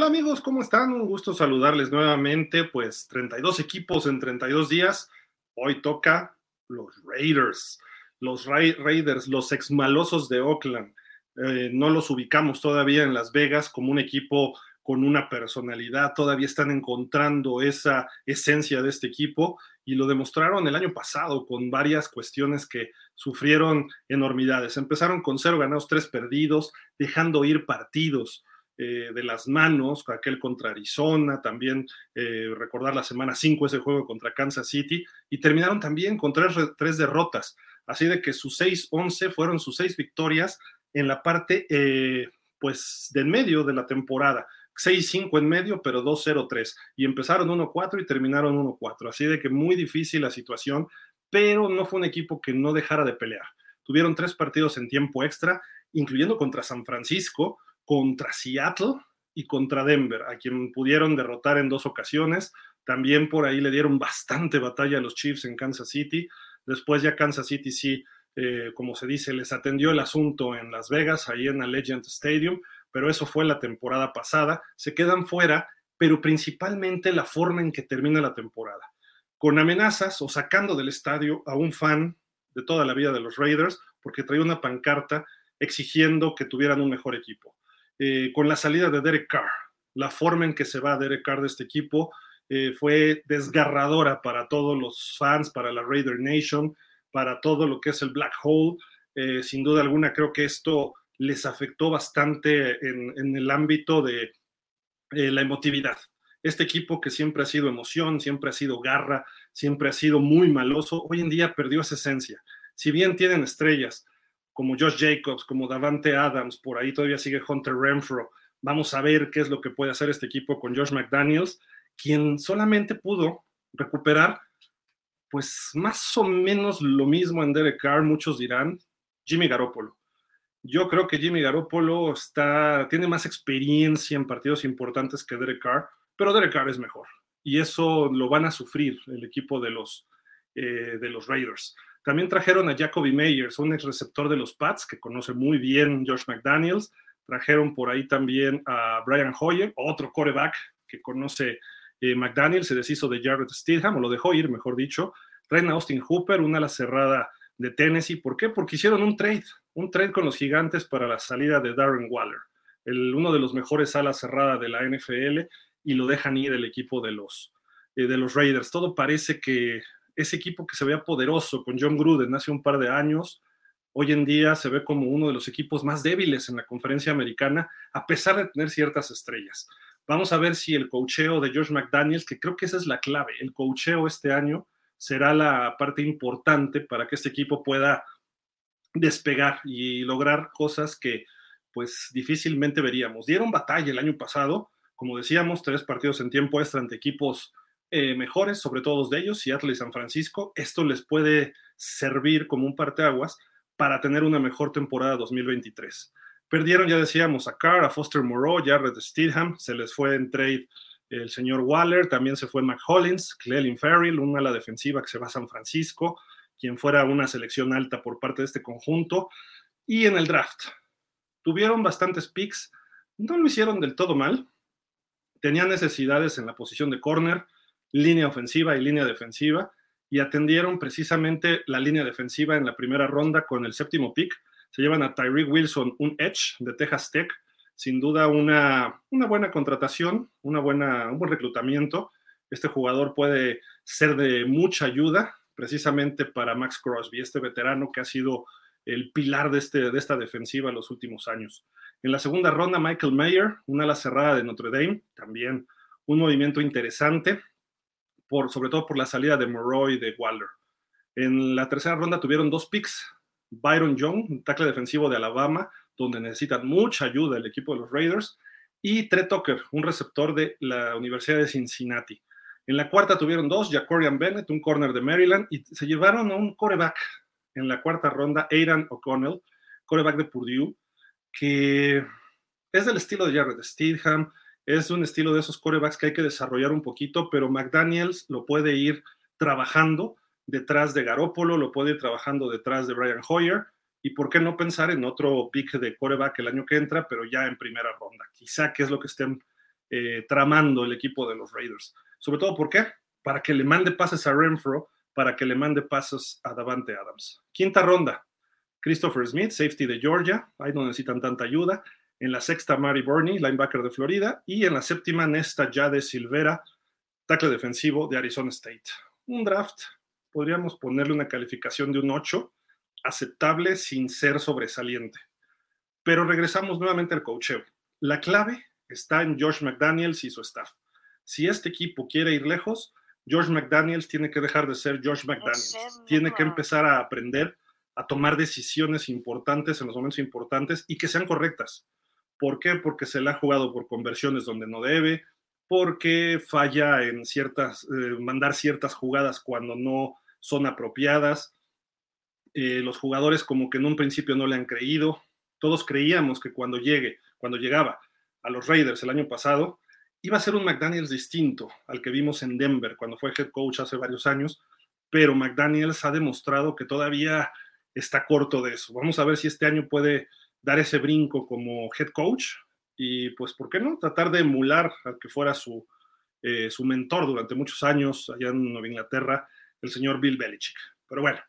Hola amigos, ¿cómo están? Un gusto saludarles nuevamente. Pues 32 equipos en 32 días. Hoy toca los Raiders, los Raiders, los exmalosos de Oakland. Eh, no los ubicamos todavía en Las Vegas como un equipo con una personalidad, todavía están encontrando esa esencia de este equipo y lo demostraron el año pasado con varias cuestiones que sufrieron enormidades. Empezaron con cero ganados, tres perdidos, dejando ir partidos eh, de las manos, aquel contra Arizona, también eh, recordar la semana 5 ese juego contra Kansas City, y terminaron también con tres, derrotas. Así de que sus 6-11 fueron sus seis victorias en la parte, eh, pues, del medio de la temporada. 6-5 en medio, pero 2-0-3. Y empezaron 1-4 y terminaron 1-4. Así de que muy difícil la situación, pero no fue un equipo que no dejara de pelear. Tuvieron tres partidos en tiempo extra, incluyendo contra San Francisco, contra Seattle y contra Denver, a quien pudieron derrotar en dos ocasiones. También por ahí le dieron bastante batalla a los Chiefs en Kansas City. Después ya Kansas City sí, eh, como se dice, les atendió el asunto en Las Vegas, ahí en el Legend Stadium, pero eso fue la temporada pasada. Se quedan fuera, pero principalmente la forma en que termina la temporada, con amenazas o sacando del estadio a un fan de toda la vida de los Raiders, porque traía una pancarta exigiendo que tuvieran un mejor equipo. Eh, con la salida de Derek Carr. La forma en que se va Derek Carr de este equipo eh, fue desgarradora para todos los fans, para la Raider Nation, para todo lo que es el Black Hole. Eh, sin duda alguna, creo que esto les afectó bastante en, el ámbito de la emotividad. Este equipo que siempre ha sido emoción, siempre ha sido garra, siempre ha sido muy maloso, hoy en día perdió esa esencia. Si bien tienen estrellas, como Josh Jacobs, como Davante Adams, por ahí todavía sigue Hunter Renfro. Vamos a ver qué es lo que puede hacer este equipo con Josh McDaniels, quien solamente pudo recuperar, pues más o menos lo mismo en Derek Carr, muchos dirán, Jimmy Garoppolo. Yo creo que Jimmy Garoppolo está, tiene más experiencia en partidos importantes que Derek Carr, pero Derek Carr es mejor. Y eso lo van a sufrir el equipo de los, eh, de los Raiders. También trajeron a Jacoby Meyers, un ex receptor de los Pats que conoce muy bien Josh McDaniels. Trajeron por ahí también a Brian Hoyer, otro coreback que conoce eh, McDaniels, se deshizo de Jared Stidham, o lo dejó ir, mejor dicho. Traen a Austin Hooper, una ala cerrada de Tennessee. ¿Por qué? Porque hicieron un trade, un trade con los gigantes para la salida de Darren Waller, el, uno de los mejores alas cerrada de la NFL, y lo dejan ir el equipo de los, eh, de los Raiders. Todo parece que ese equipo que se veía poderoso con John Gruden hace un par de años, hoy en día se ve como uno de los equipos más débiles en la conferencia americana, a pesar de tener ciertas estrellas. Vamos a ver si el cocheo de George McDaniels, que creo que esa es la clave, el cocheo este año será la parte importante para que este equipo pueda despegar y lograr cosas que pues difícilmente veríamos. Dieron batalla el año pasado, como decíamos, tres partidos en tiempo extra ante equipos eh, mejores, sobre todo de ellos, Seattle y San Francisco. Esto les puede servir como un parteaguas para tener una mejor temporada 2023. Perdieron, ya decíamos, a Carr, a Foster Moreau, Jared Steedham, se les fue en trade el señor Waller, también se fue Mac Hollins, Clelin Farrell, una ala defensiva que se va a San Francisco, quien fuera una selección alta por parte de este conjunto. Y en el draft, tuvieron bastantes picks, no lo hicieron del todo mal, tenían necesidades en la posición de corner, línea ofensiva y línea defensiva, y atendieron precisamente la línea defensiva en la primera ronda con el séptimo pick. Se llevan a Tyreek Wilson, un Edge de Texas Tech, sin duda una, una buena contratación, una buena, un buen reclutamiento. Este jugador puede ser de mucha ayuda precisamente para Max Crosby, este veterano que ha sido el pilar de, este, de esta defensiva en los últimos años. En la segunda ronda, Michael Mayer, una ala cerrada de Notre Dame, también un movimiento interesante sobre todo por la salida de Moreau y de Waller. En la tercera ronda tuvieron dos picks, Byron Young, un tackle defensivo de Alabama, donde necesitan mucha ayuda el equipo de los Raiders, y Trey Tucker, un receptor de la Universidad de Cincinnati. En la cuarta tuvieron dos, Jacorian Bennett, un corner de Maryland, y se llevaron a un coreback en la cuarta ronda, Aidan O'Connell, coreback de Purdue, que es del estilo de Jared Steedham, es un estilo de esos corebacks que hay que desarrollar un poquito, pero McDaniels lo puede ir trabajando detrás de Garópolo, lo puede ir trabajando detrás de Brian Hoyer, y por qué no pensar en otro pick de coreback el año que entra, pero ya en primera ronda. Quizá que es lo que estén eh, tramando el equipo de los Raiders. Sobre todo, ¿por qué? Para que le mande pases a Renfro, para que le mande pases a Davante Adams. Quinta ronda, Christopher Smith, safety de Georgia, ahí no necesitan tanta ayuda. En la sexta, Mari Burney, linebacker de Florida. Y en la séptima, Nesta Jade Silvera, tackle defensivo de Arizona State. Un draft, podríamos ponerle una calificación de un 8, aceptable sin ser sobresaliente. Pero regresamos nuevamente al coacheo. La clave está en George McDaniels y su staff. Si este equipo quiere ir lejos, George McDaniels tiene que dejar de ser George McDaniels. Tiene que empezar a aprender a tomar decisiones importantes en los momentos importantes y que sean correctas. ¿Por qué? Porque se le ha jugado por conversiones donde no debe, porque falla en ciertas, eh, mandar ciertas jugadas cuando no son apropiadas. Eh, los jugadores como que en un principio no le han creído. Todos creíamos que cuando llegue, cuando llegaba a los Raiders el año pasado, iba a ser un McDaniels distinto al que vimos en Denver cuando fue head coach hace varios años, pero McDaniels ha demostrado que todavía está corto de eso. Vamos a ver si este año puede dar ese brinco como head coach y pues, ¿por qué no? Tratar de emular al que fuera su, eh, su mentor durante muchos años allá en Nueva Inglaterra, el señor Bill Belichick. Pero bueno,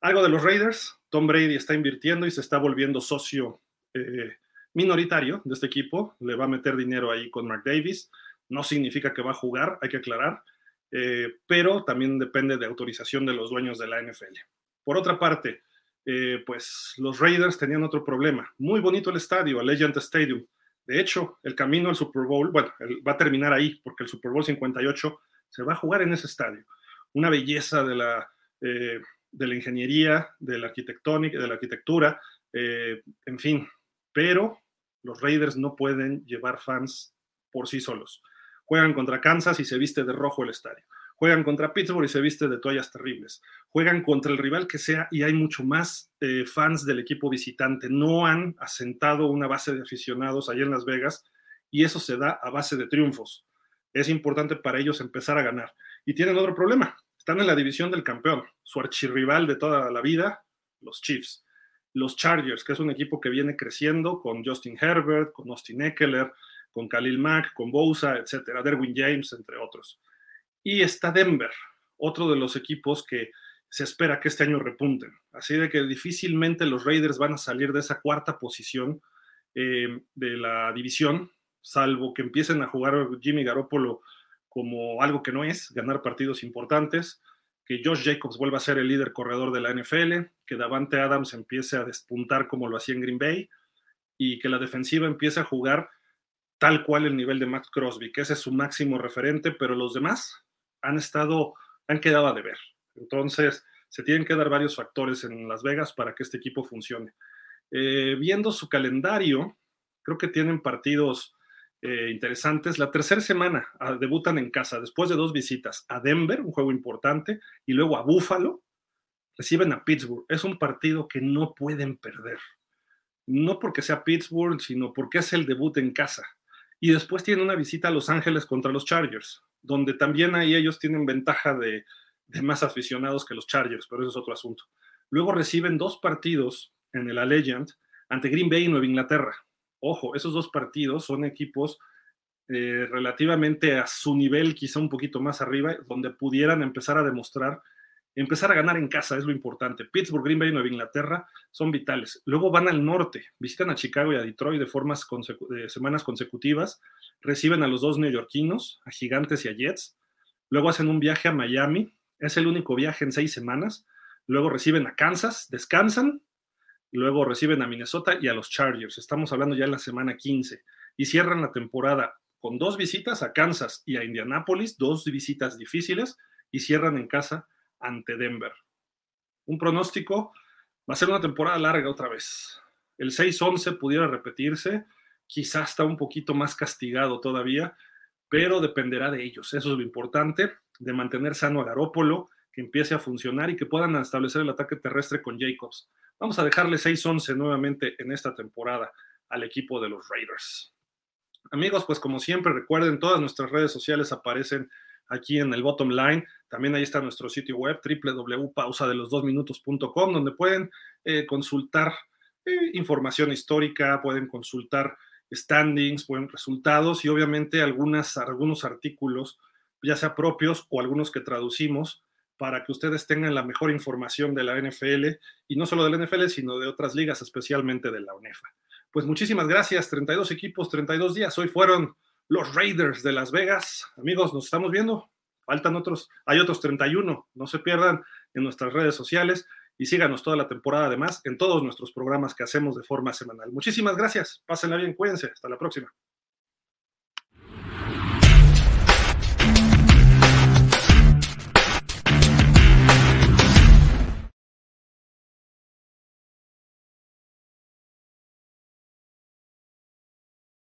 algo de los Raiders, Tom Brady está invirtiendo y se está volviendo socio eh, minoritario de este equipo, le va a meter dinero ahí con Mark Davis, no significa que va a jugar, hay que aclarar, eh, pero también depende de autorización de los dueños de la NFL. Por otra parte, eh, pues los Raiders tenían otro problema. Muy bonito el estadio, Legend Stadium. De hecho, el camino al Super Bowl, bueno, va a terminar ahí, porque el Super Bowl 58 se va a jugar en ese estadio. Una belleza de la, eh, de la ingeniería, de la arquitectónica, de la arquitectura, en fin. Pero los Raiders no pueden llevar fans por sí solos. Juegan contra Kansas y se viste de rojo el estadio. Juegan contra Pittsburgh y se viste de toallas terribles. Juegan contra el rival que sea y hay mucho más eh, fans del equipo visitante. No han asentado una base de aficionados allá en Las Vegas y eso se da a base de triunfos. Es importante para ellos empezar a ganar. Y tienen otro problema. Están en la división del campeón. Su archirrival de toda la vida, los Chiefs los Chargers, que es un equipo que viene creciendo con Justin Herbert, con Austin Eckler, con Khalil Mack, con Bosa, etcétera, Derwin James, entre otros. Y está Denver, otro de los equipos que se espera que este año repunten. Así de que difícilmente los Raiders van a salir de esa cuarta posición eh, de la división, salvo que empiecen a jugar Jimmy Garoppolo como algo que no es, ganar partidos importantes que Josh Jacobs vuelva a ser el líder corredor de la NFL, que Davante Adams empiece a despuntar como lo hacía en Green Bay y que la defensiva empiece a jugar tal cual el nivel de Max Crosby, que ese es su máximo referente, pero los demás han estado, han quedado a deber. Entonces, se tienen que dar varios factores en Las Vegas para que este equipo funcione. Eh, viendo su calendario, creo que tienen partidos eh, interesantes. La tercera semana ah, debutan en casa después de dos visitas a Denver, un juego importante, y luego a Buffalo. Reciben a Pittsburgh. Es un partido que no pueden perder. No porque sea Pittsburgh, sino porque es el debut en casa. Y después tienen una visita a Los Ángeles contra los Chargers, donde también ahí ellos tienen ventaja de, más aficionados que los Chargers, pero eso es otro asunto. Luego reciben dos partidos en el Allegiant ante Green Bay y Nueva Inglaterra Ojo, esos dos partidos son equipos eh, relativamente a su nivel, quizá un poquito más arriba, donde pudieran empezar a demostrar, empezar a ganar en casa, es lo importante. Pittsburgh, Green Bay y Nueva Inglaterra son vitales. Luego van al norte, visitan a Chicago y a Detroit de formas semanas consecutivas, reciben a los dos neoyorquinos, a Gigantes y a Jets. Luego hacen un viaje a Miami, es el único viaje en seis semanas. Luego reciben a Kansas, descansan, luego reciben a Minnesota y a los Chargers. Estamos hablando ya en la semana 15 y cierran la temporada con dos visitas a Kansas y a Indianápolis, dos visitas difíciles y cierran en casa ante Denver. Un pronóstico, va a ser una temporada larga otra vez. El 6-11 pudiera repetirse, quizás está un poquito más castigado todavía, pero dependerá de ellos. Eso es lo importante, de mantener sano a Garópolo, que empiece a funcionar y que puedan establecer el ataque terrestre con Jacobs. Vamos a dejarle 6-11 nuevamente en esta temporada al equipo de los Raiders. Amigos, pues como siempre, recuerden, todas nuestras redes sociales aparecen aquí en el bottom line. También ahí está nuestro sitio web www.pausadelosdosminutos.com, donde pueden eh, consultar eh, información histórica, pueden consultar standings, buenos resultados y obviamente algunas, algunos artículos, ya sea propios o algunos que traducimos, para que ustedes tengan la mejor información de la NFL y no solo de la NFL, sino de otras ligas, especialmente de la UNEFA. Pues muchísimas gracias, 32 equipos, 32 días. Hoy fueron los Raiders de Las Vegas. Amigos, nos estamos viendo. Faltan otros, hay otros 31. No se pierdan en nuestras redes sociales y síganos toda la temporada además en todos nuestros programas que hacemos de forma semanal. Muchísimas gracias. Pásenla bien, cuídense. Hasta la próxima.